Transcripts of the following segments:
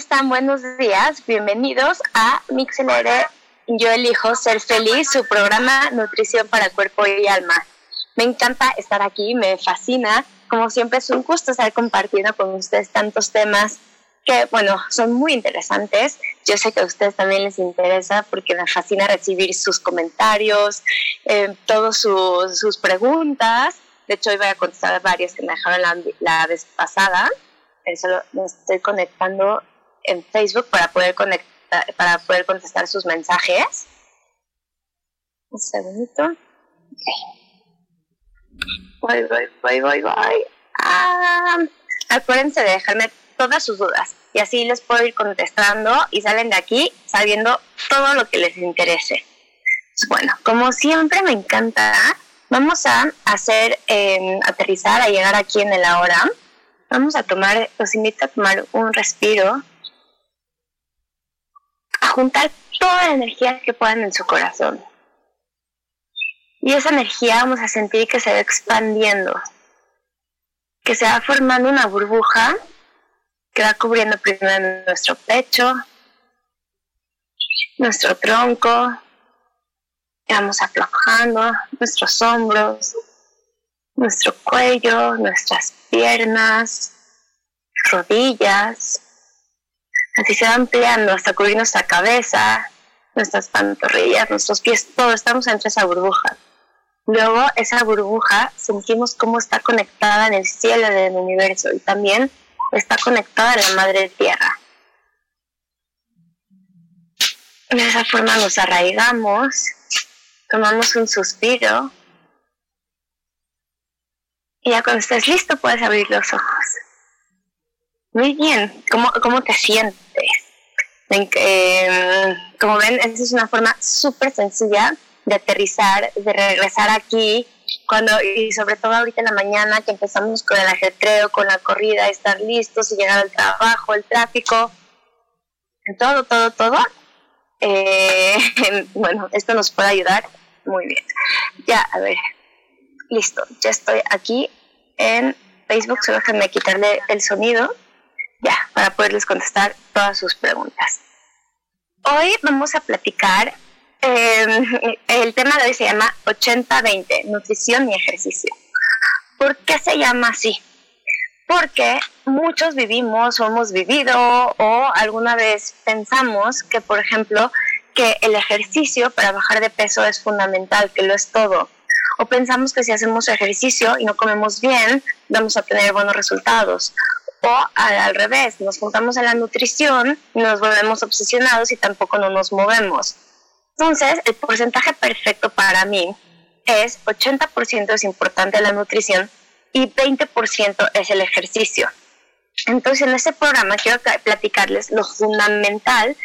Están? Buenos días. Bienvenidos a MixLR Yo elijo ser feliz, su programa Nutrición para Cuerpo y Alma. Me encanta estar aquí, me fascina. Como siempre es un gusto estar compartiendo con ustedes tantos temas que, bueno, son muy interesantes. Yo sé que a ustedes también les interesa porque me fascina recibir sus comentarios, eh, todas sus, preguntas. De hecho, hoy voy a contestar varias que me dejaron la, la vez pasada. Eso me estoy conectando en Facebook para poder conectar, para poder contestar sus mensajes. Un segundito. Voy, voy, voy, voy, voy. Ah, acuérdense de dejarme todas sus dudas y así les puedo ir contestando y salen de aquí sabiendo todo lo que les interese. Pues bueno, como siempre me encanta, vamos a hacer em, aterrizar, a llegar aquí en el ahora. Vamos a tomar, los invito a tomar un respiro juntar toda la energía que puedan en su corazón. Y esa energía vamos a sentir que se va expandiendo, que se va formando una burbuja que va cubriendo primero nuestro pecho, nuestro tronco, y vamos aflojando nuestros hombros, nuestro cuello, nuestras piernas, rodillas, Así se va ampliando hasta cubrir nuestra cabeza, nuestras pantorrillas, nuestros pies, todo, estamos entre esa burbuja. Luego esa burbuja sentimos cómo está conectada en el cielo del universo y también está conectada a la madre tierra. De esa forma nos arraigamos, tomamos un suspiro y ya cuando estés listo puedes abrir los ojos. Muy bien, ¿cómo, cómo te sientes? Eh, como ven, esa es una forma súper sencilla de aterrizar, de regresar aquí, cuando y sobre todo ahorita en la mañana que empezamos con el ajetreo, con la corrida, estar listos y llegar al trabajo, el tráfico, todo, todo, todo. Eh, bueno, esto nos puede ayudar muy bien. Ya, a ver, listo, ya estoy aquí en Facebook, solo déjenme quitarle el sonido ya, para poderles contestar todas sus preguntas. Hoy vamos a platicar, em, el tema de hoy se llama 80-20, nutrición y ejercicio. ¿Por qué se llama así? Porque muchos vivimos o hemos vivido o alguna vez pensamos que, por ejemplo, que el ejercicio para bajar de peso es fundamental, que lo es todo. O pensamos que si hacemos ejercicio y no comemos bien, vamos a tener buenos resultados o al, revés, nos juntamos en la nutrición nos volvemos obsesionados y tampoco no nos movemos. Entonces, el porcentaje perfecto para mí es 80% es importante la nutrición y 20% es el ejercicio. Entonces, en este programa quiero platicarles lo fundamental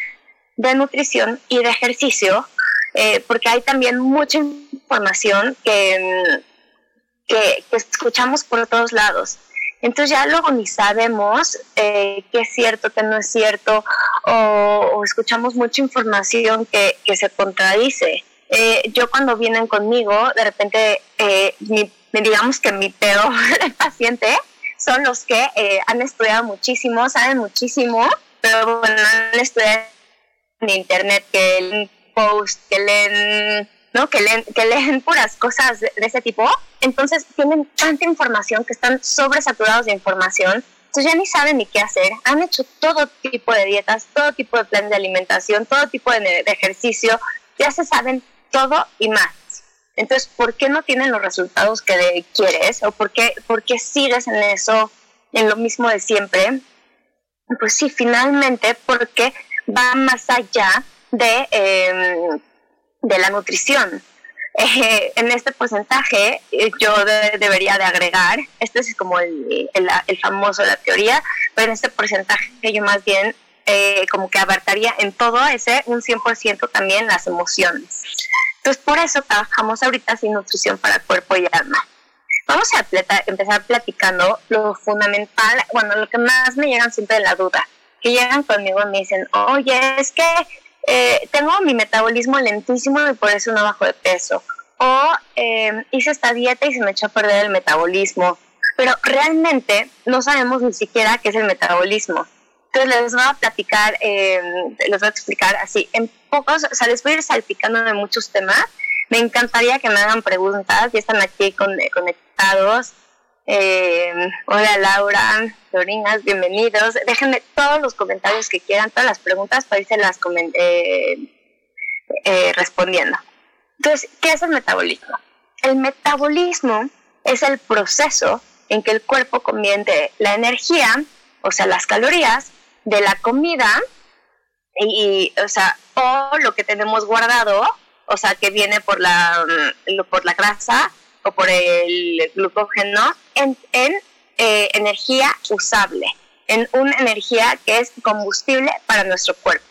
de nutrición y de ejercicio, eh, porque hay también mucha información que, que, que escuchamos por todos lados. Entonces ya luego ni sabemos eh, qué es cierto, qué no es cierto, o, escuchamos mucha información que, se contradice. Eh, yo cuando vienen conmigo, de repente, eh, digamos que mi peor paciente son los que eh, han estudiado muchísimo, saben muchísimo, pero bueno, han estudiado en internet, que leen post, que leen, ¿no? Que leen, que leen puras cosas de, ese tipo. Entonces tienen tanta información que están sobresaturados de información. Entonces ya ni saben ni qué hacer. Han hecho todo tipo de dietas, todo tipo de planes de alimentación, todo tipo de, de ejercicio. Ya se saben todo y más. Entonces, ¿por qué no tienen los resultados que quieres? ¿O por qué, por qué sigues en eso, en lo mismo de siempre? Pues sí, finalmente, porque va más allá de, em, de la nutrición. Eh, en este porcentaje eh, yo debería de agregar, este es como el, el, el, famoso, la teoría, pero en este porcentaje yo más bien eh, como que abarcaría en todo ese un 100% también las emociones. Entonces, por eso trabajamos ahorita sin nutrición para cuerpo y alma. Vamos a empezar platicando lo fundamental, bueno, lo que más me llegan siempre de la duda, que llegan conmigo y me dicen, oye, es que eh, tengo mi metabolismo lentísimo y por eso no bajo de peso. O eh, hice esta dieta y se me echó a perder el metabolismo. Pero realmente no sabemos ni siquiera qué es el metabolismo. Entonces les voy a platicar, eh, les voy a explicar así, en pocos, o sea, les voy a ir salpicando de muchos temas. Me encantaría que me hagan preguntas, ya están aquí con, eh, conectados. Eh, hola Laura, Dorinas, bienvenidos. Déjenme todos los comentarios que quieran, todas las preguntas para irse las eh, eh, respondiendo. Entonces, ¿qué es el metabolismo? El metabolismo es el proceso en que el cuerpo convierte la energía, o sea, las calorías, de la comida y, o sea, o lo que tenemos guardado, o sea, que viene por la, mm, por la grasa o por el glucógeno, en, eh, energía usable, en una energía que es combustible para nuestro cuerpo.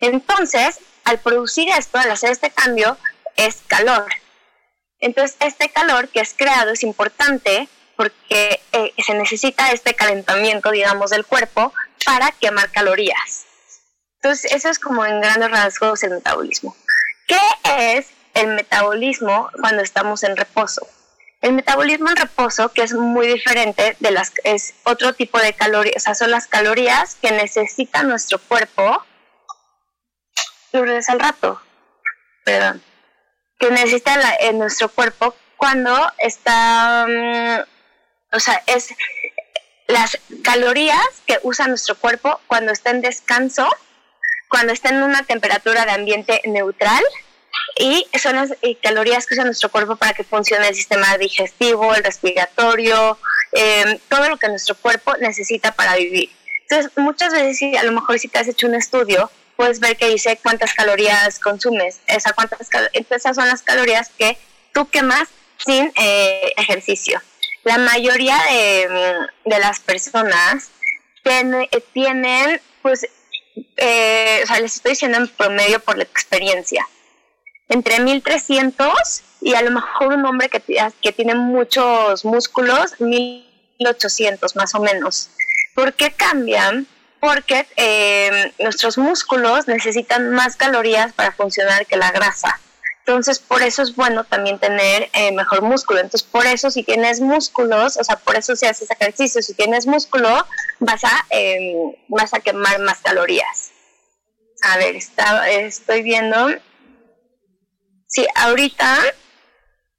Entonces, al producir esto, al hacer este cambio, es calor. Entonces, este calor que es creado es importante porque eh, se necesita este calentamiento, digamos, del cuerpo para quemar calorías. Entonces, eso es como en grandes rasgos el metabolismo. ¿Qué es el metabolismo cuando estamos en reposo? El metabolismo en reposo, que es muy diferente de las, es otro tipo de calorías, o sea, son las calorías que necesita nuestro cuerpo. Lourdes al rato, perdón, que necesita en nuestro cuerpo cuando está, mm, o sea, es las calorías que usa nuestro cuerpo cuando está en descanso, cuando está en una temperatura de ambiente neutral y son las eh, calorías que usa nuestro cuerpo para que funcione el sistema digestivo, el respiratorio, em, todo lo que nuestro cuerpo necesita para vivir. Entonces, muchas veces, a lo mejor si te has hecho un estudio, puedes ver que dice cuántas calorías consumes. Esa, cuántas esas son las calorías que tú quemas sin eh, ejercicio la mayoría de, de las personas tienen, pues, eh, o sea, les estoy diciendo en promedio por la experiencia, entre 1300 y a lo mejor un hombre que, tiene muchos músculos, 1800 más o menos. ¿Por qué cambian? Porque eh, nuestros músculos necesitan más calorías para funcionar que la grasa. Entonces, por eso es bueno también tener eh, mejor músculo. Entonces, por eso si tienes músculos, o sea, por eso si haces ejercicio, si tienes músculo, vas a, em, vas a quemar más calorías. A ver, está, estoy viendo. Sí, ahorita,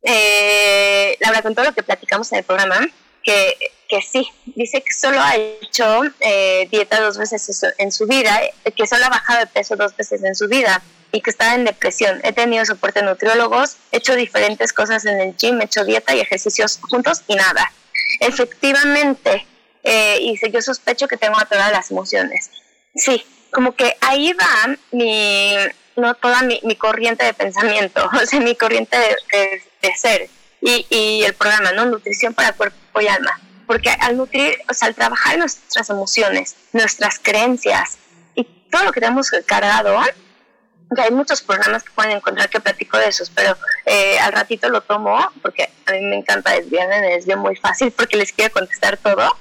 eh, Laura, con todo lo que platicamos en el programa, que, que sí, dice que solo ha hecho eh, dieta dos veces en su vida, que solo ha bajado de peso dos veces en su vida y que estaba en depresión. He tenido soporte de nutriólogos, he hecho diferentes cosas en el gym, he hecho dieta y ejercicios juntos y nada. Efectivamente, eh, y yo sospecho que tengo todas las emociones. Sí, como que ahí va mi, no toda mi, corriente de pensamiento, o sea, mi corriente de, ser y, y, el programa, ¿no? Nutrición para cuerpo y alma. Porque al nutrir, o sea, al trabajar nuestras emociones, nuestras creencias y todo lo que tenemos cargado, hay muchos programas que pueden encontrar que platico de esos, pero eh, al ratito lo tomo porque a mí me encanta desviarme, me desvío muy fácil porque les quiero contestar todo,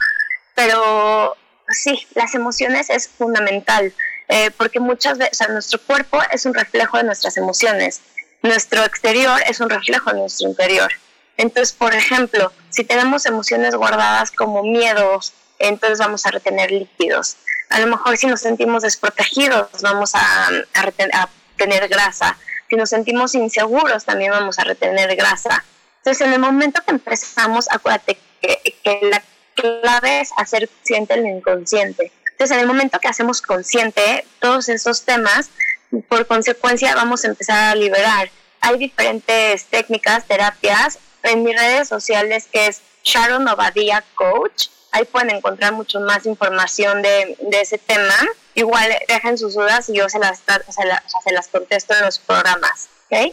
pero sí, las emociones es fundamental eh, porque muchas veces, nuestro cuerpo es un reflejo de nuestras emociones, nuestro exterior es un reflejo de nuestro interior. Entonces, por ejemplo, si tenemos emociones guardadas como miedos, entonces vamos a retener líquidos. A lo mejor si nos sentimos desprotegidos, vamos a, a, tener grasa. Si nos sentimos inseguros, también vamos a retener grasa. Entonces, en el momento que empezamos, acuérdate que, que la clave es hacer consciente el inconsciente. Entonces, en el momento que hacemos consciente todos esos temas, por consecuencia vamos a empezar a liberar. Hay diferentes técnicas, terapias. En mis redes sociales, que es Sharon Obadia Coach, ahí pueden encontrar mucho más información de, de ese tema. Igual dejen sus dudas y yo se las, se las, se las contesto en los programas. ¿okay?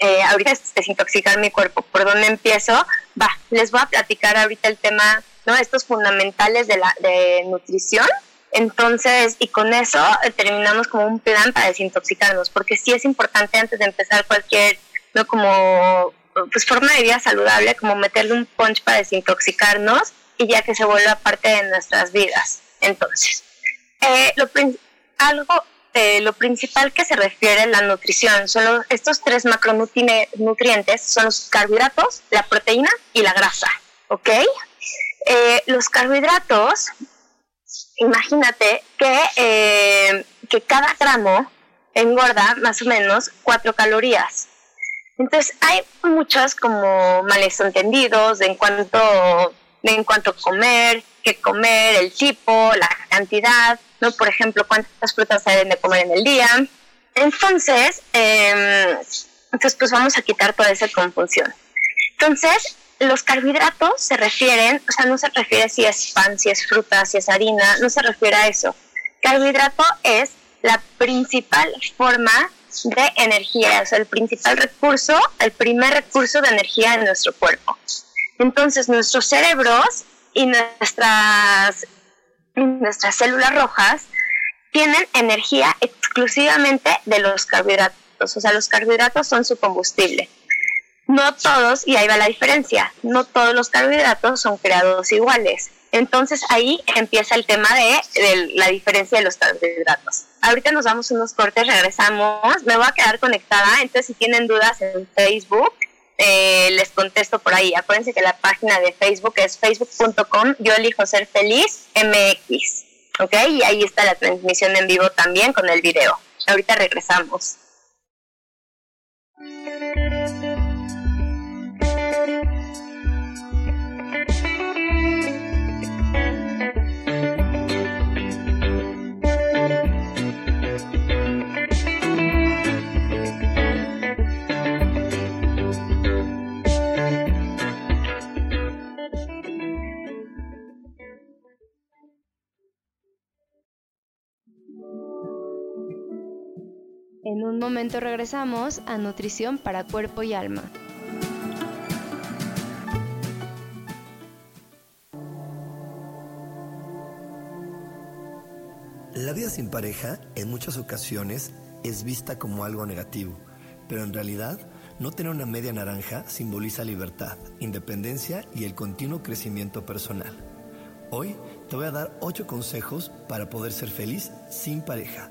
Eh, ahorita es desintoxicar mi cuerpo. ¿Por dónde empiezo? Va, les voy a platicar ahorita el tema, ¿no? Estos fundamentales de, la, de nutrición. Entonces, y con eso eh, terminamos como un plan para desintoxicarnos, porque sí es importante antes de empezar cualquier, ¿no? Como, pues forma de vida saludable, como meterle un punch para desintoxicarnos y ya que se vuelva parte de nuestras vidas. Entonces, eh, lo, algo eh, lo principal que se refiere a la nutrición son estos tres macronutrientes, son los carbohidratos, la proteína y la grasa, ¿ok? Eh, los carbohidratos, imagínate que, eh, que cada gramo engorda más o menos 4 calorías. Entonces hay muchos como males entendidos en cuanto, en cuanto comer, qué comer, el tipo, la cantidad, ¿no? Por ejemplo, cuántas frutas deben de comer en el día. Entonces, eh, entonces, pues vamos a quitar toda esa confusión. Entonces, los carbohidratos se refieren, o sea, no se refiere si es pan, si es fruta, si es harina, no se refiere a eso. Carbohidrato es la principal forma de energía, o sea, el principal recurso, el primer recurso de energía en nuestro cuerpo. Entonces, nuestros cerebros y nuestras, nuestras células rojas tienen energía exclusivamente de los carbohidratos, o sea, los carbohidratos son su combustible. No todos, y ahí va la diferencia, no todos los carbohidratos son creados iguales. Entonces ahí empieza el tema de, la diferencia de los carbohidratos. Ahorita nos vamos unos cortes, regresamos. Me voy a quedar conectada, entonces si tienen dudas en Facebook, eh, les contesto por ahí. Acuérdense que la página de Facebook es facebook.com, yo elijo ser feliz MX. ¿Ok? Y ahí está la transmisión en vivo también con el video. Ahorita regresamos. En un momento regresamos a Nutrición para Cuerpo y Alma. La vida sin pareja en muchas ocasiones es vista como algo negativo, pero en realidad no tener una media naranja simboliza libertad, independencia y el continuo crecimiento personal. Hoy te voy a dar 8 consejos para poder ser feliz sin pareja.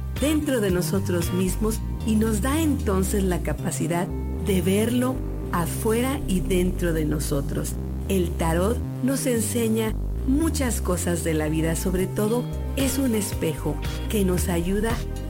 dentro de nosotros mismos y nos da entonces la capacidad de verlo afuera y dentro de nosotros. El tarot nos enseña muchas cosas de la vida, sobre todo es un espejo que nos ayuda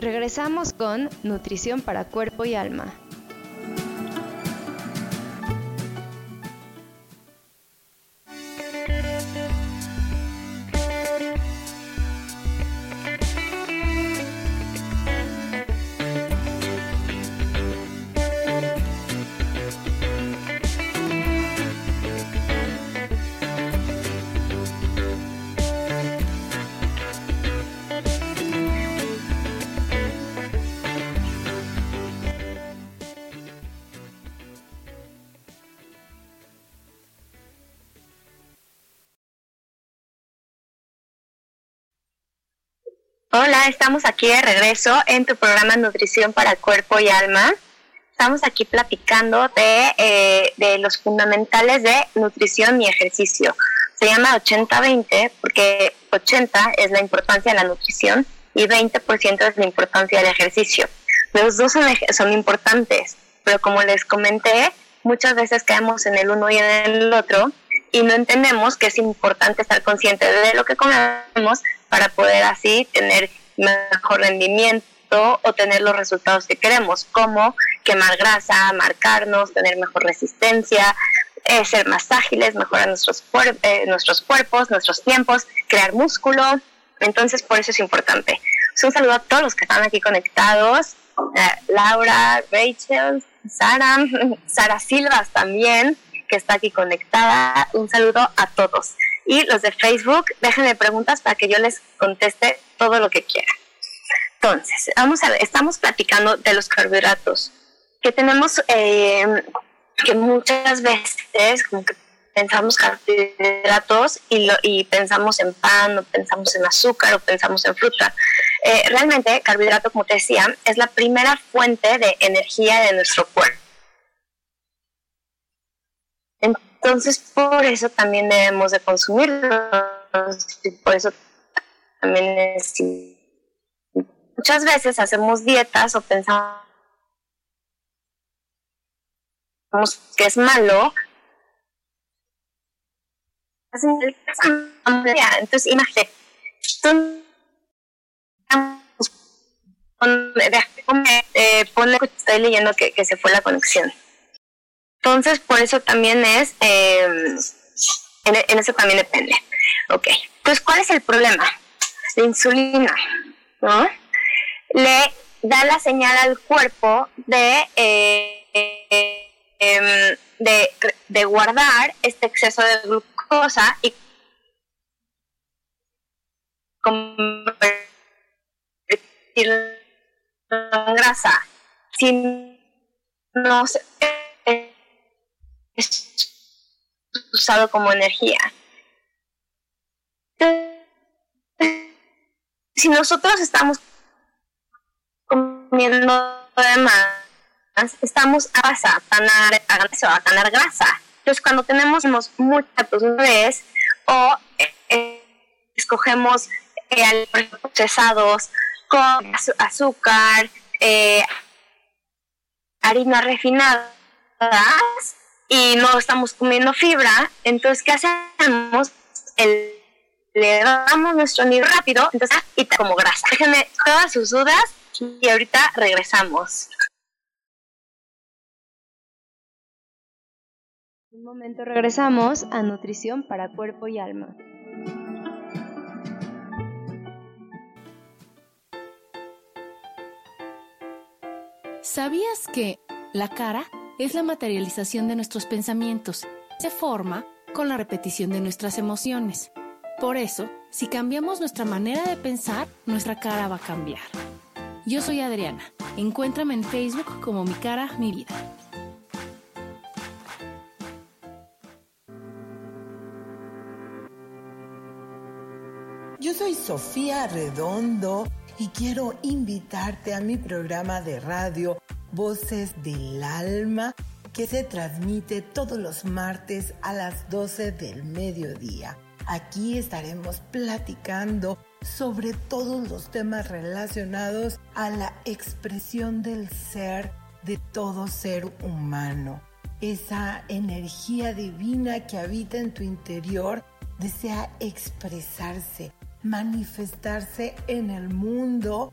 Regresamos con Nutrición para Cuerpo y Alma. Hola, estamos aquí de regreso en tu programa Nutrición para Cuerpo y Alma. Estamos aquí platicando de, eh, de los fundamentales de nutrición y ejercicio. Se llama 80-20 porque 80 es la importancia de la nutrición y 20% es la importancia del ejercicio. Los dos son, son importantes, pero como les comenté, muchas veces caemos en el uno y en el otro y no entendemos que es importante estar consciente de lo que comemos para poder así tener mejor rendimiento o tener los resultados que queremos, como quemar grasa, marcarnos, tener mejor resistencia, eh, ser más ágiles, mejorar nuestros, eh, nuestros cuerpos, nuestros tiempos, crear músculo. Entonces, por eso es importante. un saludo a todos los que están aquí conectados. Eh, Laura, Rachel, Sara, Sara Silvas también, que está aquí conectada. Un saludo a todos. Y los de Facebook, déjenme preguntas para que yo les conteste todo lo que quieran. Entonces, vamos a ver, estamos platicando de los carbohidratos, que tenemos, eh, que muchas veces como que pensamos carbohidratos y, lo, y pensamos en pan, o pensamos en azúcar, o pensamos en fruta. Eh, realmente, carbohidrato, como te decía, es la primera fuente de energía de nuestro cuerpo. Entonces, por eso también debemos de consumirlos por eso también es... Muchas veces hacemos dietas o pensamos que es malo. Entonces, imagínate, eh, ponle que estoy leyendo que se fue la conexión. Entonces, por eso también es, em, en, eso también depende. Ok, entonces, ¿cuál es el problema? La insulina, ¿no? Le da la señal al cuerpo de, eh, em, de, de guardar este exceso de glucosa y convertirlo en grasa. Si no se es usado como energía. Si nosotros estamos comiendo de más, estamos a grasa, a ganar, ganar grasa. Entonces, cuando tenemos muchos bebés o eh, escogemos eh, procesados, con azúcar, eh, harinas refinadas y no estamos comiendo fibra, entonces ¿qué hacemos? El, le damos nuestro nivel rápido, entonces y como grasa. Déjenme todas sus dudas y ahorita regresamos. Un momento regresamos a Nutrición para Cuerpo y Alma. ¿Sabías que la cara es la materialización de nuestros pensamientos? Se forma con la repetición de nuestras emociones. Por eso, si cambiamos nuestra manera de pensar, nuestra cara va a cambiar. Yo soy Adriana. Encuéntrame en Facebook como mi cara, mi vida. Yo soy Sofía Redondo y quiero invitarte a mi programa de radio Voces del Alma que se transmite todos los martes a las 12 del mediodía. Aquí estaremos platicando sobre todos los temas relacionados a la expresión del ser de todo ser humano. Esa energía divina que habita en tu interior desea expresarse, manifestarse en el mundo.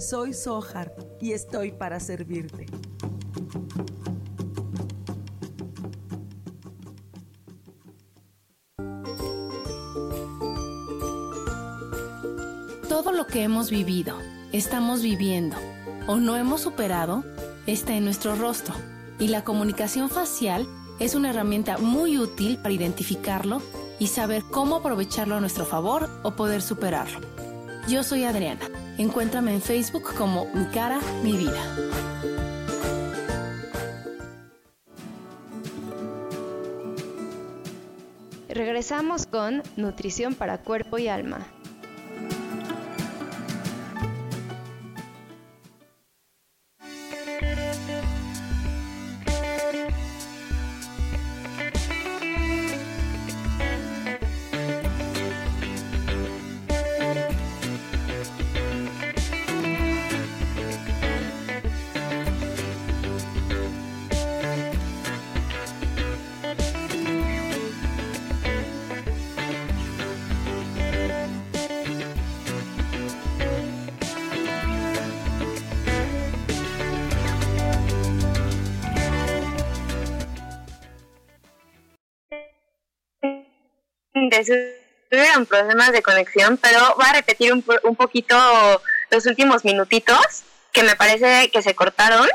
soy Sohar y estoy para servirte. Todo lo que hemos vivido, estamos viviendo o no hemos superado está en nuestro rostro y la comunicación facial es una herramienta muy útil para identificarlo y saber cómo aprovecharlo a nuestro favor o poder superarlo. Yo soy Adriana Encuéntrame en Facebook como Mi Cara, Mi Vida. Regresamos con Nutrición para Cuerpo y Alma. Tuvieron problemas de conexión, pero voy a repetir un, un poquito los últimos minutitos que me parece que se cortaron,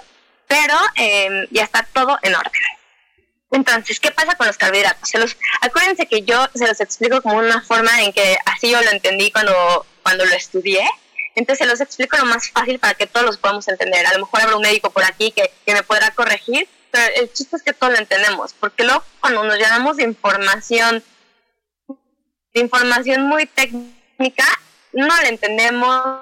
pero eh, ya está todo en orden. Entonces, ¿qué pasa con los carbohidratos? Se los, acuérdense que yo se los explico como una forma en que así yo lo entendí cuando, cuando lo estudié. Entonces se los explico lo más fácil para que todos los podamos entender. A lo mejor habrá un médico por aquí que, que me podrá corregir, pero el chiste es que todos lo entendemos, porque luego cuando nos llenamos de información información muy técnica, no la entendemos,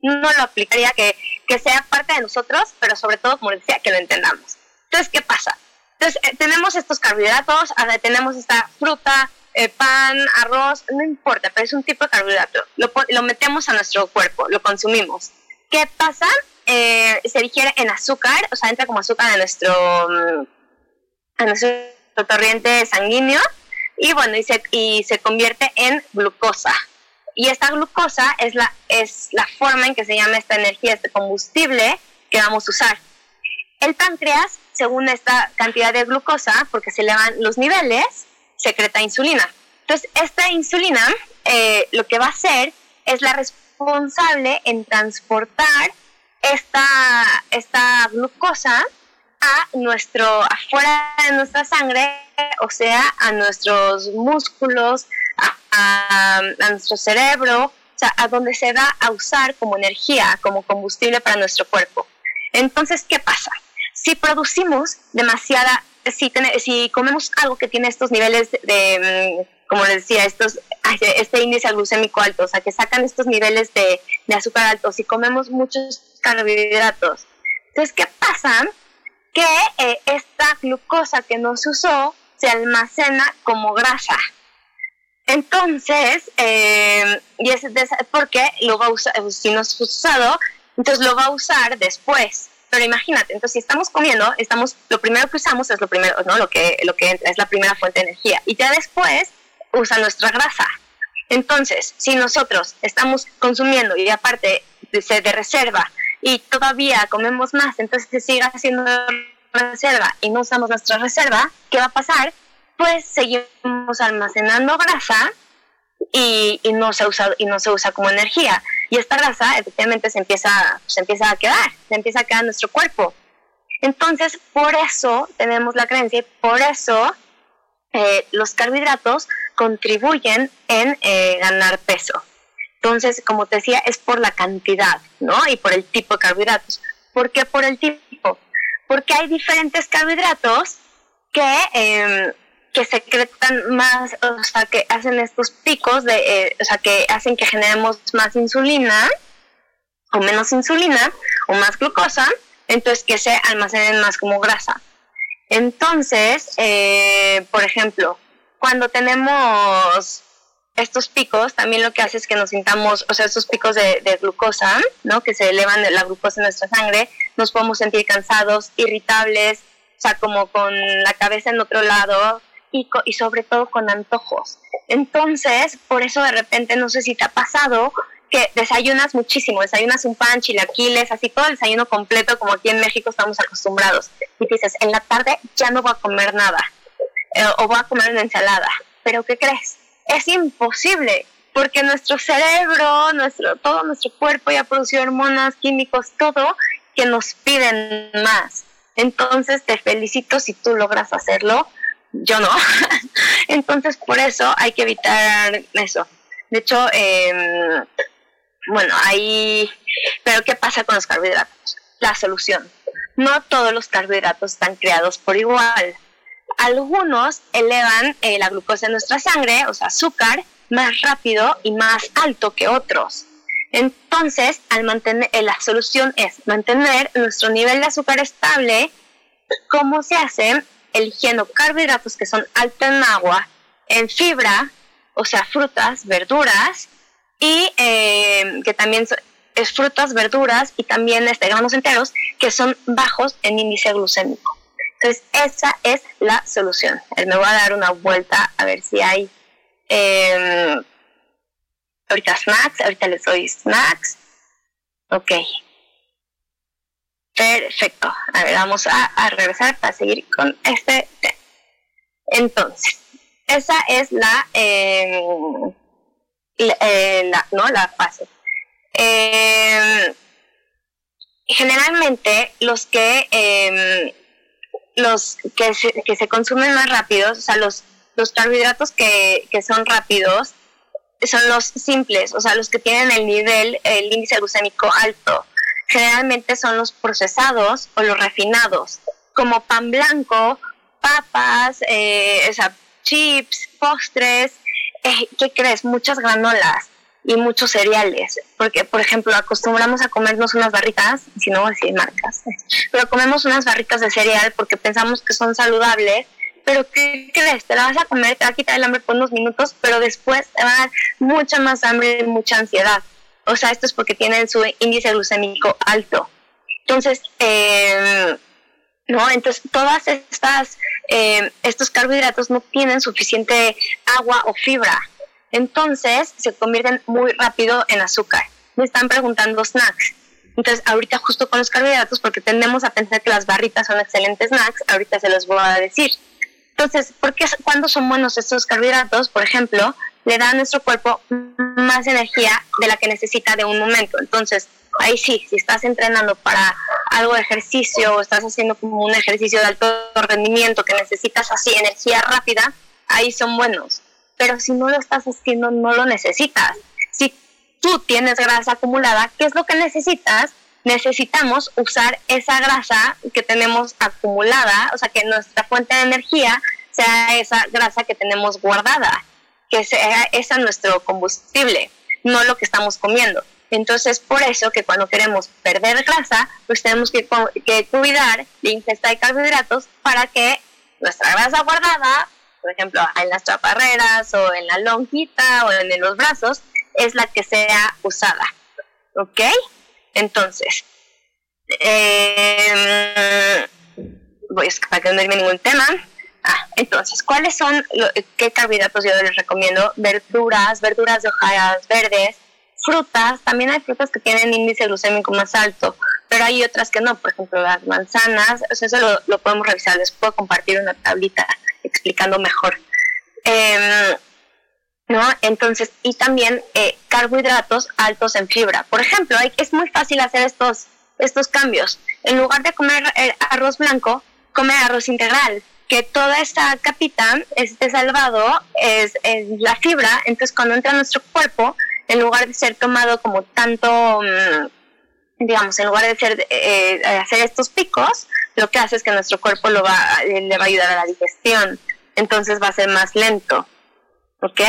no lo aplicaría que, que sea parte de nosotros, pero sobre todo, como decía, que lo entendamos. Entonces, ¿qué pasa? Entonces, eh, tenemos estos carbohidratos, tenemos esta fruta, eh, pan, arroz, no importa, pero es un tipo de carbohidrato. Lo, lo metemos a nuestro cuerpo, lo consumimos. ¿Qué pasa? Eh, se digiere en azúcar, o sea, entra como azúcar a nuestro, mm, a nuestro torrente sanguíneo y bueno, y se, y se convierte en glucosa. y esta glucosa es la, es la forma en que se llama esta energía, este combustible que vamos a usar. El páncreas, según esta cantidad de glucosa, porque se elevan los niveles, secreta insulina. Entonces, esta insulina eh, lo que va a hacer es la responsable en transportar esta, esta glucosa a nuestro, afuera de nuestra sangre, o sea, a nuestros músculos, a, nuestro cerebro, o sea, a donde se va a usar como energía, como combustible para nuestro cuerpo. Entonces, ¿qué pasa? Si producimos demasiada, si, si comemos algo que tiene estos niveles de, mm, como les decía, estos, este índice glucémico alto, o sea, que sacan estos niveles de, de azúcar alto, si comemos muchos carbohidratos. Entonces, ¿qué pasa? Que eh, esta glucosa que no se usó se almacena como grasa. Entonces, eh, y es porque lo va a usar, si no es usado, entonces lo va a usar después. Pero imagínate, entonces si estamos comiendo, estamos, lo primero que usamos es lo primero, ¿no? Lo que, lo que entra, es la primera fuente de energía. Y ya después usa nuestra grasa. Entonces, si nosotros estamos consumiendo y aparte se de reserva y todavía comemos más, entonces se sigue haciendo reserva y no usamos nuestra reserva, ¿qué va a pasar? Pues seguimos almacenando grasa y, no se usa y no se usa como energía. Y esta grasa efectivamente se empieza se empieza a quedar se empieza a quedar en nuestro cuerpo. Entonces por eso tenemos la creencia y por eso eh, los carbohidratos contribuyen en eh, ganar peso entonces como te decía es por la cantidad no y por el tipo de carbohidratos ¿por qué por el tipo? porque hay diferentes carbohidratos que em, que secretan más, o sea, que hacen estos picos, de, eh, o sea, que hacen que generemos más insulina o menos insulina o más glucosa, entonces que se almacenen más como grasa. Entonces, eh, por ejemplo, cuando tenemos estos picos, también lo que hace es que nos sintamos, o sea, estos picos de, glucosa, ¿no? Que se elevan la glucosa en nuestra sangre, nos podemos sentir cansados, irritables, o sea, como con la cabeza en otro lado, y, sobre todo con antojos. Entonces, por eso de repente, no sé si te ha pasado que desayunas muchísimo, desayunas un pan, chilaquiles, así todo el desayuno completo como aquí en México estamos acostumbrados. Y dices, en la tarde ya no voy a comer nada eh, o voy a comer una ensalada. Pero ¿qué crees? Es imposible porque nuestro cerebro, nuestro, todo nuestro cuerpo ya producido hormonas, químicos, todo que nos piden más. Entonces te felicito si tú logras hacerlo yo no. Entonces, por eso hay que evitar eso. De hecho, eh, bueno, ahí, pero ¿qué pasa con los carbohidratos? La solución. No todos los carbohidratos están creados por igual. Algunos elevan eh, la glucosa en nuestra sangre, o sea, azúcar, más rápido y más alto que otros. Entonces, al mantener, eh, la solución es mantener nuestro nivel de azúcar estable. ¿Cómo se hace? eligiendo carbohidratos que son altos en agua, en fibra, o sea, frutas, verduras, y eh, que también es frutas, verduras y también este, granos enteros que son bajos en índice glucémico. Entonces, esa es la solución. Eh, me voy a dar una vuelta a ver si hay em, ahorita snacks, ahorita les doy snacks. Ok, Perfecto. A ver, vamos a, regresar para seguir con este. Entonces, esa es la, em, eh, la, ¿no? la fase. Em, generalmente los que los que se, que se consumen más rápidos, o sea, los, los carbohidratos que, que son rápidos, son los simples, o sea, los que tienen el nivel, el índice glucémico alto generalmente son los procesados o los refinados, como pan blanco, papas, eh, chips, postres, eh, ¿qué crees? Muchas granolas y muchos cereales, porque por ejemplo acostumbramos a comernos unas barritas, si no voy a decir marcas, pero comemos unas barritas de cereal porque pensamos que son saludables, pero ¿qué crees? Te la vas a comer, te va a quitar el hambre por unos minutos, pero después te va a dar mucha más hambre y mucha ansiedad o sea, esto es porque tienen su índice glucémico alto. Entonces, eh, ¿no? Entonces, todas estas, eh, estos carbohidratos no tienen suficiente agua o fibra. Entonces se convierten muy rápido en azúcar. Me están preguntando snacks. Entonces, ahorita justo con los carbohidratos, porque tendemos a pensar que las barritas son excelentes snacks, ahorita se los voy a decir. Entonces, ¿por qué, cuando son buenos estos carbohidratos? Por ejemplo, le da a nuestro cuerpo más energía de la que necesita de un momento. Entonces, ahí sí, si estás entrenando para algo de ejercicio o estás haciendo como un ejercicio de alto rendimiento que necesitas así energía rápida, ahí son buenos. Pero si no lo estás haciendo, no lo necesitas. Si tú tienes grasa acumulada, ¿qué es lo que necesitas? Necesitamos usar esa grasa que tenemos acumulada, o sea, que nuestra fuente de energía sea esa grasa que tenemos guardada, que sea esa nuestro combustible, no lo que estamos comiendo. Entonces, por eso que cuando queremos perder grasa, pues tenemos que, cuidar la ingesta de carbohidratos para que nuestra grasa guardada, por ejemplo, en las chaparreras o en la lonjita o en los brazos, es la que sea usada. ¿Ok? Entonces, eh, voy a para que no me ningún tema. Ah, entonces, ¿cuáles son, qué carbohidratos yo les recomiendo? Verduras, verduras de hojas verdes, frutas, también hay frutas que tienen índice glucémico más alto, pero hay otras que no, por ejemplo las manzanas, eso lo, lo podemos revisar, les puedo compartir una tablita explicando mejor. Em, ¿no? Entonces, y también eh, carbohidratos altos en fibra. Por ejemplo, es muy fácil hacer estos, estos cambios. En lugar de comer eh, arroz blanco, come arroz integral, que toda esta capita, este salvado, es, es, la fibra. Entonces, cuando entra a nuestro cuerpo, en lugar de ser tomado como tanto, mm, digamos, en lugar de ser, eh, hacer estos picos, lo que hace es que nuestro cuerpo lo va, le va a ayudar a la digestión. Entonces va a ser más lento. ¿Ok?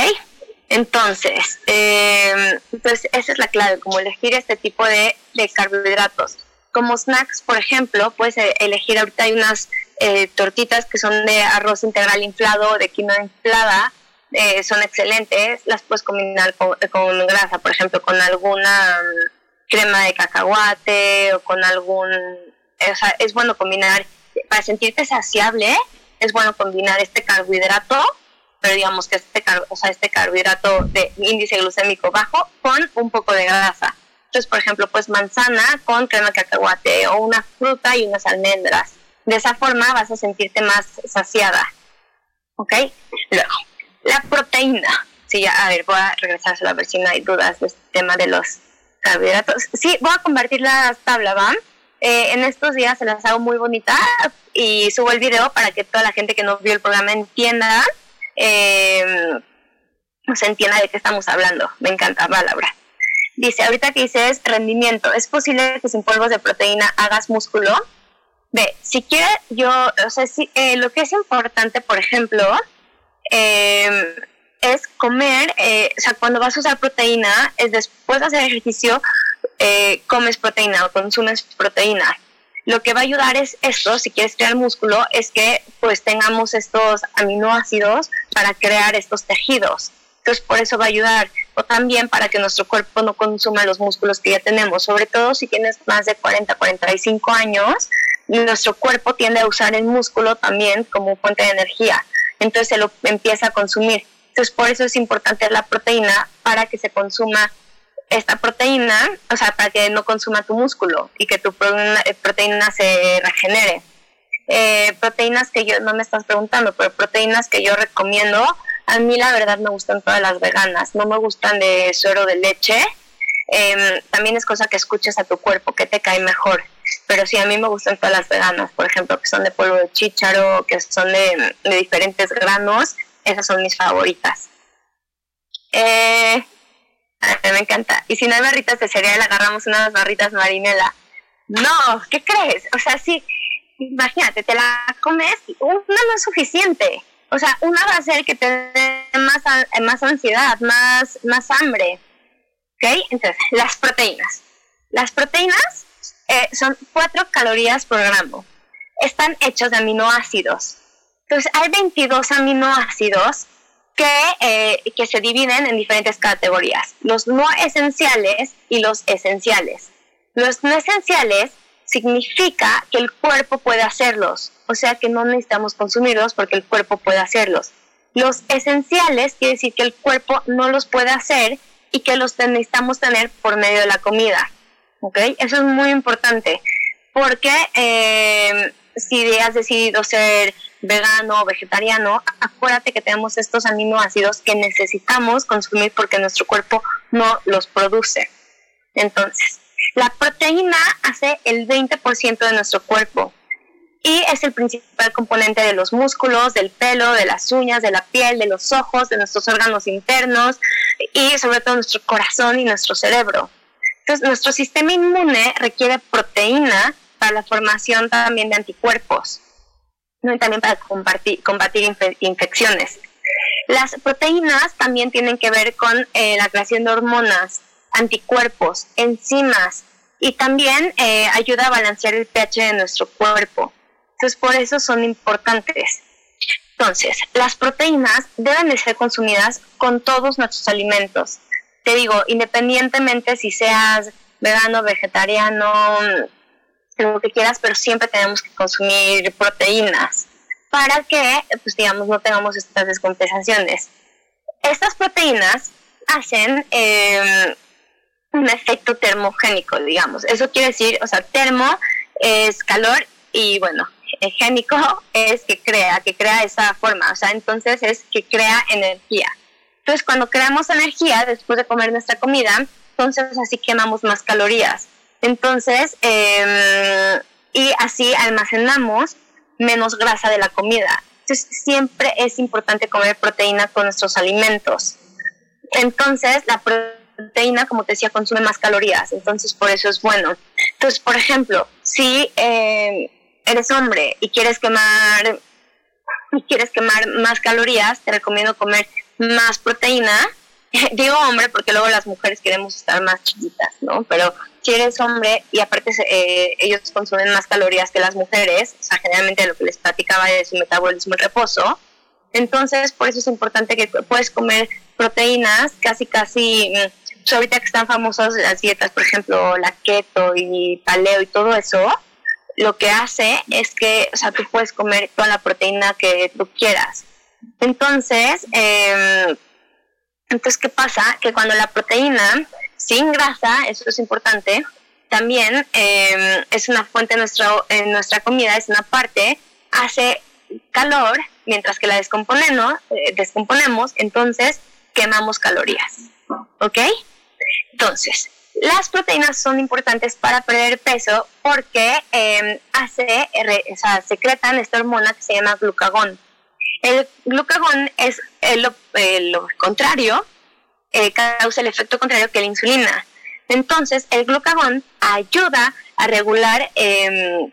Entonces, eh, pues esa es la clave, como elegir este tipo de, de, carbohidratos. Como snacks, por ejemplo, puedes e-, elegir, ahorita hay unas eh, tortitas que son de arroz integral inflado, de quinoa inflada, eh, son excelentes, las puedes combinar con, con, grasa, por ejemplo, con alguna mm, crema de cacahuate o con algún... O sea, es bueno combinar, para sentirte saciable, es bueno combinar este carbohidrato pero digamos que este, o sea, este carbohidrato de índice glucémico bajo con un poco de grasa. Entonces, por ejemplo, pues manzana con crema de cacahuate o una fruta y unas almendras. De esa forma vas a sentirte más saciada. ¿Ok? Luego, la proteína. Sí, a ver, voy a regresar a ver si no hay dudas de este tema de los carbohidratos. Sí, voy a convertir la tabla, ¿va? Eh, en estos días se las hago muy bonita y subo el video para que toda la gente que no vio el programa entienda eh, se entienda de qué estamos hablando. Me encanta, palabra. Dice, ahorita que dices rendimiento, ¿es posible que sin polvos de proteína hagas músculo? Ve, si quieres, yo, o sea, si, eh, lo que es importante, por ejemplo, eh, es comer, o sea, cuando vas a usar proteína, es después de hacer ejercicio, comes proteína o consumes proteína lo que va a ayudar es esto, si quieres crear músculo, es que pues tengamos estos aminoácidos para crear estos tejidos. Entonces por eso va a ayudar. O también para que nuestro cuerpo no consuma los músculos que ya tenemos. Sobre todo si tienes más de 40, 45 años, nuestro cuerpo tiende a usar el músculo también como fuente de energía. Entonces se lo empieza a consumir. Entonces por eso es importante la proteína para que se consuma esta proteína, o sea, para que no consuma tu músculo y que tu proteína, se regenere. Eh, proteínas que yo, no me estás preguntando, pero proteínas que yo recomiendo, a mí la verdad me gustan todas las veganas, no me gustan de suero de leche. Em, también es cosa que escuches a tu cuerpo, que te cae mejor. Pero sí, a mí me gustan todas las veganas, por ejemplo, que son de polvo de chícharo, que son de, de diferentes granos, esas son mis favoritas. Eh, me encanta. Y si no hay barritas de cereal, agarramos unas barritas marinela. No, ¿qué crees? O sea, sí, imagínate, te la comes una no es suficiente. O sea, una va a hacer que te dé más, más ansiedad, más, más hambre. ¿Ok? Entonces, las proteínas. Las proteínas eh, son cuatro calorías por gramo. Están hechos de aminoácidos. Entonces, hay 22 aminoácidos que, eh, que se dividen en diferentes categorías, los no esenciales y los esenciales. Los no esenciales significa que el cuerpo puede hacerlos, o sea que no necesitamos consumirlos porque el cuerpo puede hacerlos. Los esenciales quiere decir que el cuerpo no los puede hacer y que los necesitamos tener por medio de la comida. ¿Ok? Eso es muy importante porque eh, si has decidido ser vegano o vegetariano, acuérdate que tenemos estos aminoácidos que necesitamos consumir porque nuestro cuerpo no los produce. Entonces, la proteína hace el 20% de nuestro cuerpo y es el principal componente de los músculos, del pelo, de las uñas, de la piel, de los ojos, de nuestros órganos internos y sobre todo nuestro corazón y nuestro cerebro. Entonces, nuestro sistema inmune requiere proteína para la formación también de anticuerpos, y también para combatir, combatir infecciones. Las proteínas también tienen que ver con eh, la creación de hormonas, anticuerpos, enzimas y también eh, ayuda a balancear el pH de nuestro cuerpo. Entonces, por eso son importantes. Entonces, las proteínas deben de ser consumidas con todos nuestros alimentos. Te digo, independientemente si seas vegano, vegetariano, lo que quieras, pero siempre tenemos que consumir proteínas para que, pues digamos, no tengamos estas descompensaciones. Estas proteínas hacen em, un efecto termogénico, digamos. Eso quiere decir, o sea, termo es calor y bueno, génico es que crea, que crea esa forma, o sea, entonces es que crea energía. Entonces, cuando creamos energía después de comer nuestra comida, entonces así quemamos más calorías. Entonces, em, y así almacenamos menos grasa de la comida. Entonces, siempre es importante comer proteína con nuestros alimentos. Entonces, la proteína, como te decía, consume más calorías, entonces por eso es bueno. Entonces, por ejemplo, si em, eres hombre y quieres quemar y quieres quemar más calorías, te recomiendo comer más proteína. Digo hombre porque luego las mujeres queremos estar más chiquitas, ¿no? Pero si eres hombre y aparte eh, ellos consumen más calorías que las mujeres, o sea, generalmente lo que les platicaba de su metabolismo y reposo, entonces por eso es importante que puedes comer proteínas casi casi, mm, ahorita que están famosas las dietas, por ejemplo, la keto y paleo y todo eso, lo que hace es que, o sea, tú puedes comer toda la proteína que tú quieras. Entonces, eh, entonces, ¿qué pasa? Que cuando la proteína sin grasa, eso es importante. También em, es una fuente en, en nuestra comida, es una parte, hace calor, mientras que la descomponemos, eh, descomponemos entonces quemamos calorías. ¿Ok? Entonces, las proteínas son importantes para perder peso porque em, hace, o sea, secretan esta hormona que se llama glucagón. El glucagón es lo contrario eh, causa el efecto contrario que la insulina. Entonces, el glucagón ayuda a regular em,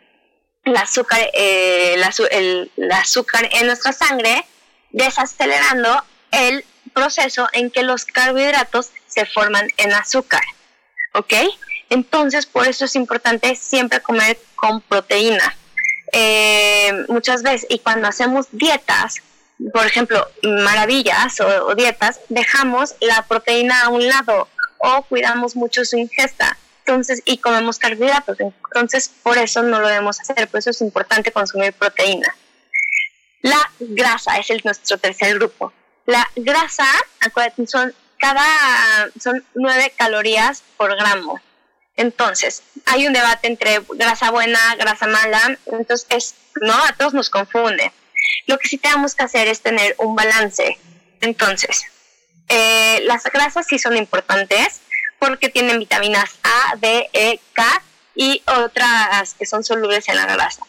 el, azúcar, eh, el, azúcar en nuestra sangre, desacelerando el proceso en que los carbohidratos se forman en azúcar. ¿Ok? Entonces, por eso es importante siempre comer con proteína. Eh, muchas veces, y cuando hacemos dietas, por ejemplo, maravillas o, dietas, dejamos la proteína a un lado o cuidamos mucho su ingesta. Entonces, y comemos carbohidratos. Entonces, por eso no lo debemos hacer. Por eso es importante consumir proteína. La grasa es nuestro tercer grupo. La grasa, son cada son 9 calorías por gramo. Entonces, hay un debate entre grasa buena, grasa mala, entonces es, no, a todos nos confunde. Lo que sí tenemos que hacer es tener un balance. Entonces, eh, las grasas sí son importantes porque tienen vitaminas A, D, E, K y otras que son solubles en la grasa.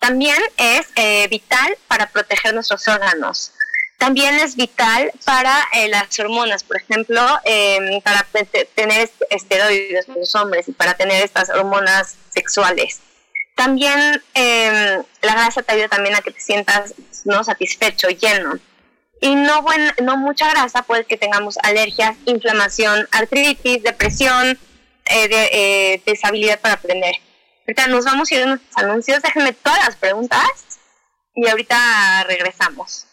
También es eh, vital para proteger nuestros órganos. También es vital para eh, las hormonas, por ejemplo, em, para tener esteroides en los hombres y para tener estas hormonas sexuales. También em, la grasa te ayuda también a que te sientas no satisfecho, lleno. Y no, no mucha grasa puede que tengamos alergias, inflamación, artritis, depresión, eh, de, eh, deshabilidad para aprender. Ahorita nos vamos a ir a nuestros anuncios. Déjenme todas las preguntas y ahorita regresamos.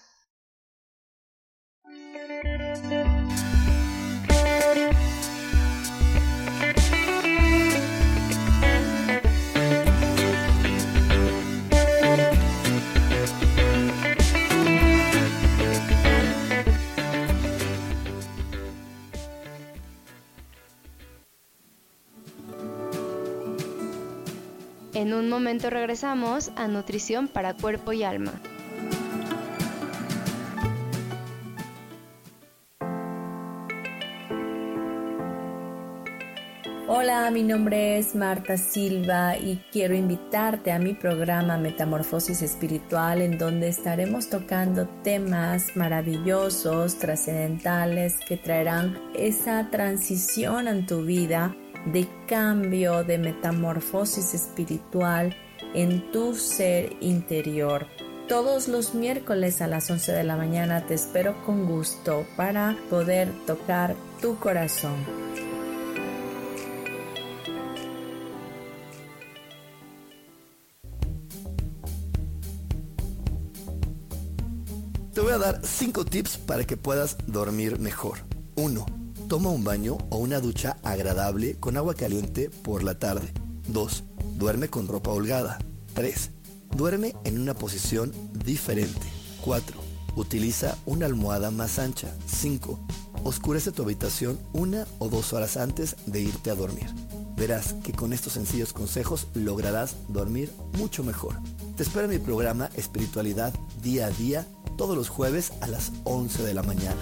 En un momento regresamos a Nutrición para Cuerpo y Alma. Hola, mi nombre es Marta Silva y quiero invitarte a mi programa Metamorfosis Espiritual en donde estaremos tocando temas maravillosos, trascendentales que traerán esa transición en tu vida de cambio, de metamorfosis espiritual en tu ser interior. Todos los miércoles a las 11 de la mañana te espero con gusto para poder tocar tu corazón. Te voy a dar 5 tips para que puedas dormir mejor. 1. Toma un baño o una ducha agradable con agua caliente por la tarde. 2. Duerme con ropa holgada. 3. Duerme en una posición diferente. 4. Utiliza una almohada más ancha. 5. Oscurece tu habitación una o dos horas antes de irte a dormir. Verás que con estos sencillos consejos lograrás dormir mucho mejor. Te espero en mi programa Espiritualidad Día a Día todos los jueves a las 11 de la mañana.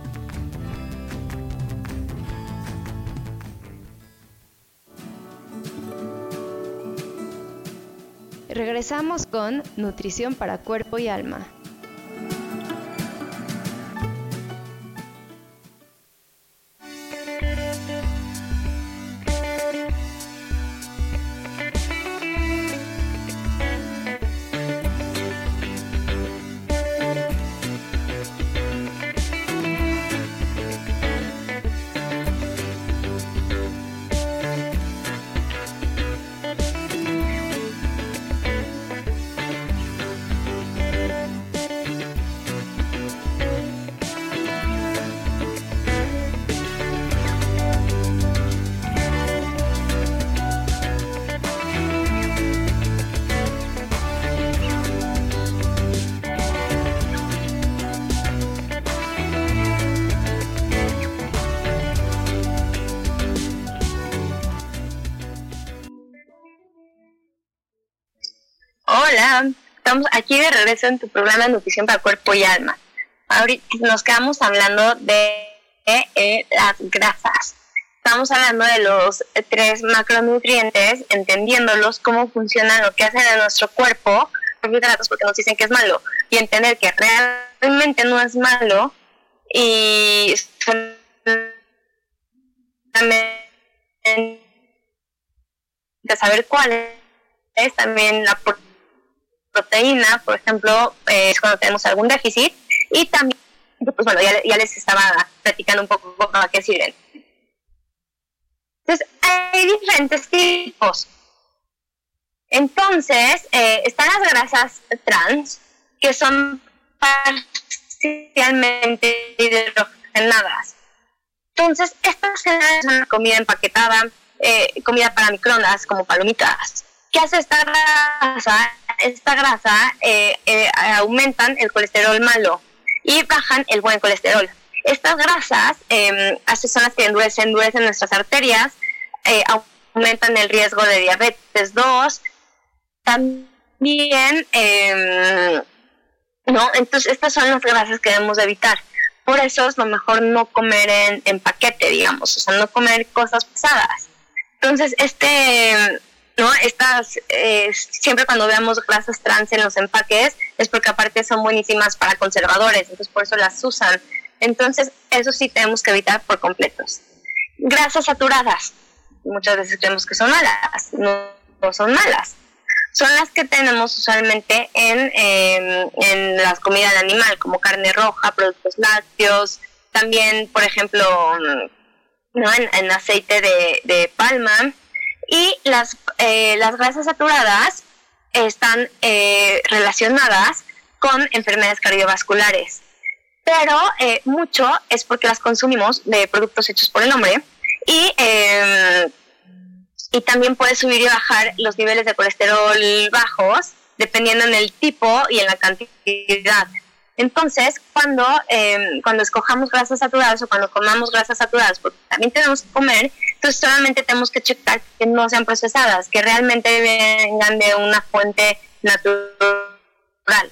Regresamos con Nutrición para Cuerpo y Alma. Estamos aquí de regreso en tu programa de Nutrición para Cuerpo y Alma. Ahorita nos quedamos hablando de eh, las grasas. Estamos hablando de los tres macronutrientes, entendiéndolos, cómo funcionan, lo que hacen en nuestro cuerpo, porque nos dicen que es malo, y entender que realmente no es malo, y de saber cuál es también la proteína, por ejemplo, es cuando tenemos algún déficit, y también, pues bueno, ya, les estaba platicando un poco para qué sirven. Entonces, hay diferentes tipos. Entonces, eh, están las grasas trans, que son parcialmente hidrogenadas. Entonces, estas son comida empaquetada, eh, comida para microondas, como palomitas. ¿Qué hace esta grasa? Esta grasa eh, eh, aumentan el colesterol malo y bajan el buen colesterol. Estas grasas eh, son las que endurecen, endurecen nuestras arterias, eh, aumentan el riesgo de diabetes 2, también, em, ¿no? Entonces, estas son las grasas que debemos evitar. Por eso es lo mejor no comer en, en paquete, digamos, o sea, no comer cosas pesadas. Entonces, este ¿no? Estas, eh, siempre cuando veamos grasas trans en los empaques es porque aparte son buenísimas para conservadores, entonces por eso las usan. Entonces, eso sí tenemos que evitar por completos. Grasas saturadas, muchas veces creemos que son malas, no, son malas. Son las que tenemos usualmente en, em, en las comidas de animal, como carne roja, productos lácteos, también, por ejemplo, ¿no? en, aceite de, palma. Y las, eh, las grasas saturadas están eh, relacionadas con enfermedades cardiovasculares. Pero eh, mucho es porque las consumimos de productos hechos por el hombre y, em, y también puede subir y bajar los niveles de colesterol bajos dependiendo en el tipo y en la cantidad. Entonces, cuando, em, cuando escojamos grasas saturadas o cuando comamos grasas saturadas, porque también tenemos que comer, entonces solamente tenemos que checar que no sean procesadas, que realmente vengan de una fuente natural.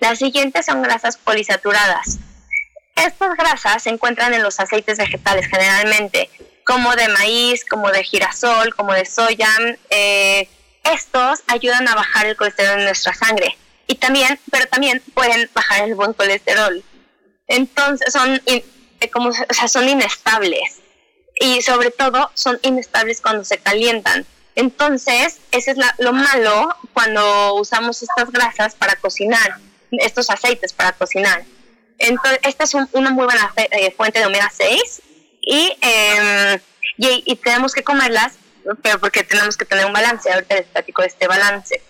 Las siguientes son grasas polisaturadas. Estas grasas se encuentran en los aceites vegetales generalmente, como de maíz, como de girasol, como de soya. Eh, estos ayudan a bajar el colesterol en nuestra sangre y también, pero también pueden bajar el buen colesterol. Entonces son, eh, como, o sea, son inestables y sobre todo son inestables cuando se calientan. Entonces, eso es lo malo cuando usamos estas grasas para cocinar, estos aceites para cocinar. Entonces, esta es una muy buena eh, fuente de omega 6 em, y, y, tenemos que comerlas, pero porque tenemos que tener un balance. Ahorita les platico de este balance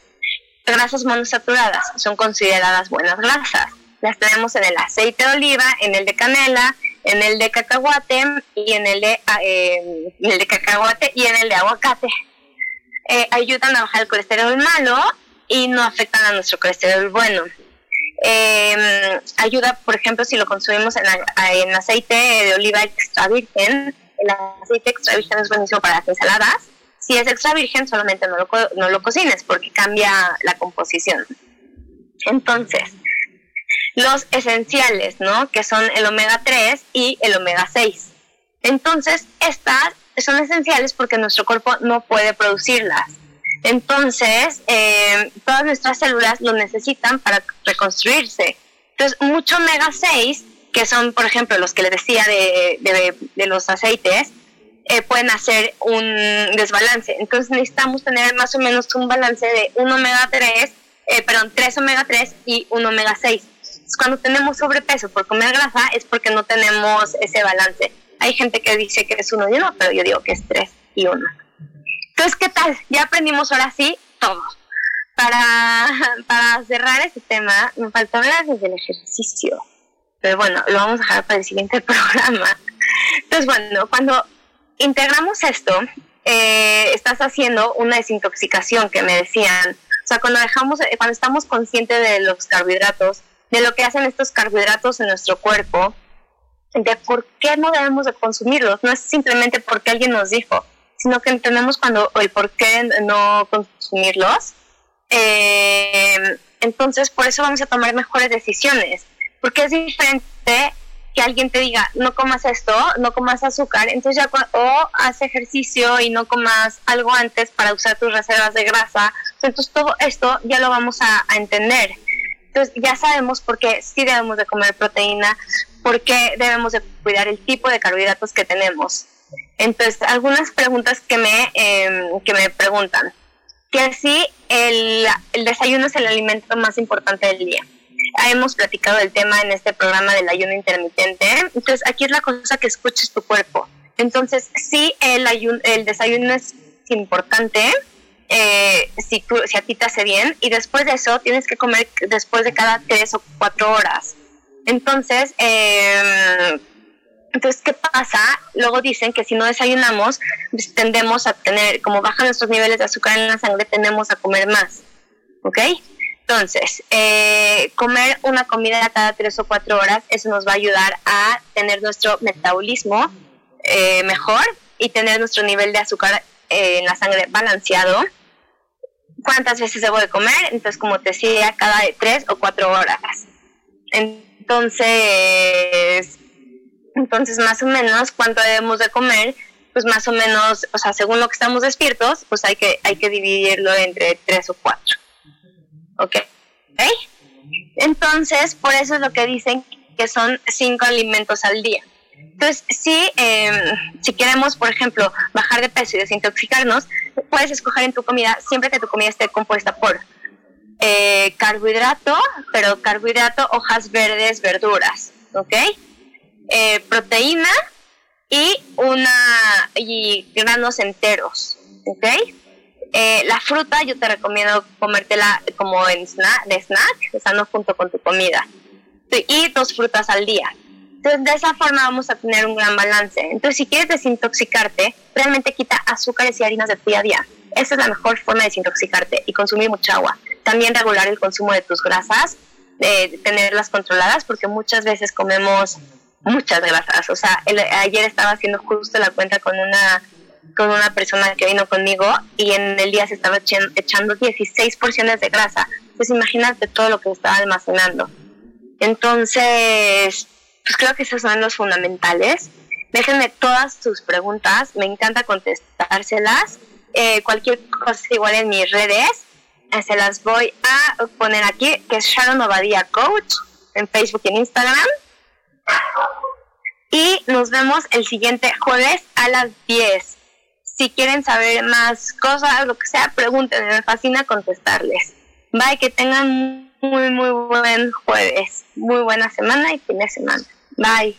grasas monosaturadas son consideradas buenas grasas. Las tenemos en el aceite de oliva, en el de canela, en el de cacahuate y en el de, eh, cacahuate y en el de aguacate. Eh, ayudan a bajar el colesterol malo y no afectan a nuestro colesterol bueno. Em, ayuda, por ejemplo, si lo consumimos en, en aceite de oliva extra virgen, el aceite extra virgen es buenísimo para las ensaladas si es extra virgen, solamente no lo, no lo cocines porque cambia la composición. Entonces, los esenciales, ¿no? Que son el omega 3 y el omega 6. Entonces, estas son esenciales porque nuestro cuerpo no puede producirlas. Entonces, eh, todas nuestras células lo necesitan para reconstruirse. Entonces, mucho omega 6, que son, por ejemplo, los que les decía de, de, de los aceites, eh, pueden hacer un desbalance. Entonces necesitamos tener más o menos un balance de 1 omega 3, eh, perdón, 3 omega 3 y 1 omega 6. cuando tenemos sobrepeso por comer grasa es porque no tenemos ese balance. Hay gente que dice que es uno y uno, pero yo digo que es 3 y 1. Entonces, ¿qué tal? Ya aprendimos ahora sí todo. Para, para cerrar este tema, me faltó hablar desde el ejercicio. Pero bueno, lo vamos a dejar para el siguiente programa. Entonces, bueno, cuando integramos esto, eh, estás haciendo una desintoxicación que me decían. O sea, cuando dejamos, eh, cuando estamos conscientes de los carbohidratos, de lo que hacen estos carbohidratos en nuestro cuerpo, de por qué no debemos de consumirlos. No es simplemente porque alguien nos dijo, sino que entendemos cuando el por qué no consumirlos. Eh, entonces, por eso vamos a tomar mejores decisiones, porque es diferente que alguien te diga, no comas esto, no comas azúcar, entonces ya, o haz ejercicio y no comas algo antes para usar tus reservas de grasa, entonces todo esto ya lo vamos a, entender. Entonces ya sabemos por qué sí debemos de comer proteína, por qué debemos de cuidar el tipo de carbohidratos que tenemos. Entonces, algunas preguntas que me, em, que me preguntan. Que si el, el desayuno es el alimento más importante del día hemos platicado el tema en este programa del ayuno intermitente. Entonces, aquí es la cosa que escuches tu cuerpo. Entonces, sí, el, el desayuno es importante. Eh, si, tú, si a ti te hace bien y después de eso tienes que comer después de cada tres o cuatro horas. Entonces, em, entonces, ¿qué pasa? Luego dicen que si no desayunamos, pues, tendemos a tener, como bajan nuestros niveles de azúcar en la sangre, tendemos a comer más. ¿Ok? Entonces, eh, comer una comida cada tres o cuatro horas, eso nos va a ayudar a tener nuestro metabolismo eh, mejor y tener nuestro nivel de azúcar eh, en la sangre balanceado. ¿Cuántas veces debo de comer? Entonces, como te decía, cada tres o cuatro horas. Entonces, entonces más o menos, ¿cuánto debemos de comer? Pues más o menos, o sea, según lo que estamos despiertos, pues hay que, hay que dividirlo entre tres o cuatro. ¿Ok? Entonces, por eso es lo que dicen que son cinco alimentos al día. Entonces, si, em, si queremos, por ejemplo, bajar de peso y desintoxicarnos, puedes escoger en tu comida siempre que tu comida esté compuesta por eh, carbohidrato, pero carbohidrato, hojas verdes, verduras, ¿ok? eh, proteína y una y granos enteros, ¿ok? Eh, la fruta yo te recomiendo comértela como en snack, de snack, estando junto con tu comida. Y dos frutas al día. Entonces, de esa forma vamos a tener un gran balance. Entonces, si quieres desintoxicarte, realmente quita azúcares y harinas de tu día a día. Esa es la mejor forma de desintoxicarte y consumir mucha agua. También regular el consumo de tus grasas, de tenerlas controladas, porque muchas veces comemos muchas grasas. O sea, ayer estaba haciendo justo la cuenta con una con una persona que vino conmigo y en el día se estaba echando 16 porciones de grasa. Entonces imagínate todo lo que estaba almacenando. Entonces, pues creo que esos son los fundamentales. Déjenme todas sus preguntas, me encanta contestárselas. Eh, cualquier cosa igual en mis redes, eh, se las voy a poner aquí, que es Sharon Obadía Coach, en Facebook y en Instagram. Y nos vemos el siguiente jueves a las 10. Si quieren saber más cosas, lo que sea, pregunten, me fascina contestarles. Bye, que tengan muy, muy buen jueves, muy buena semana y fin de semana. Bye.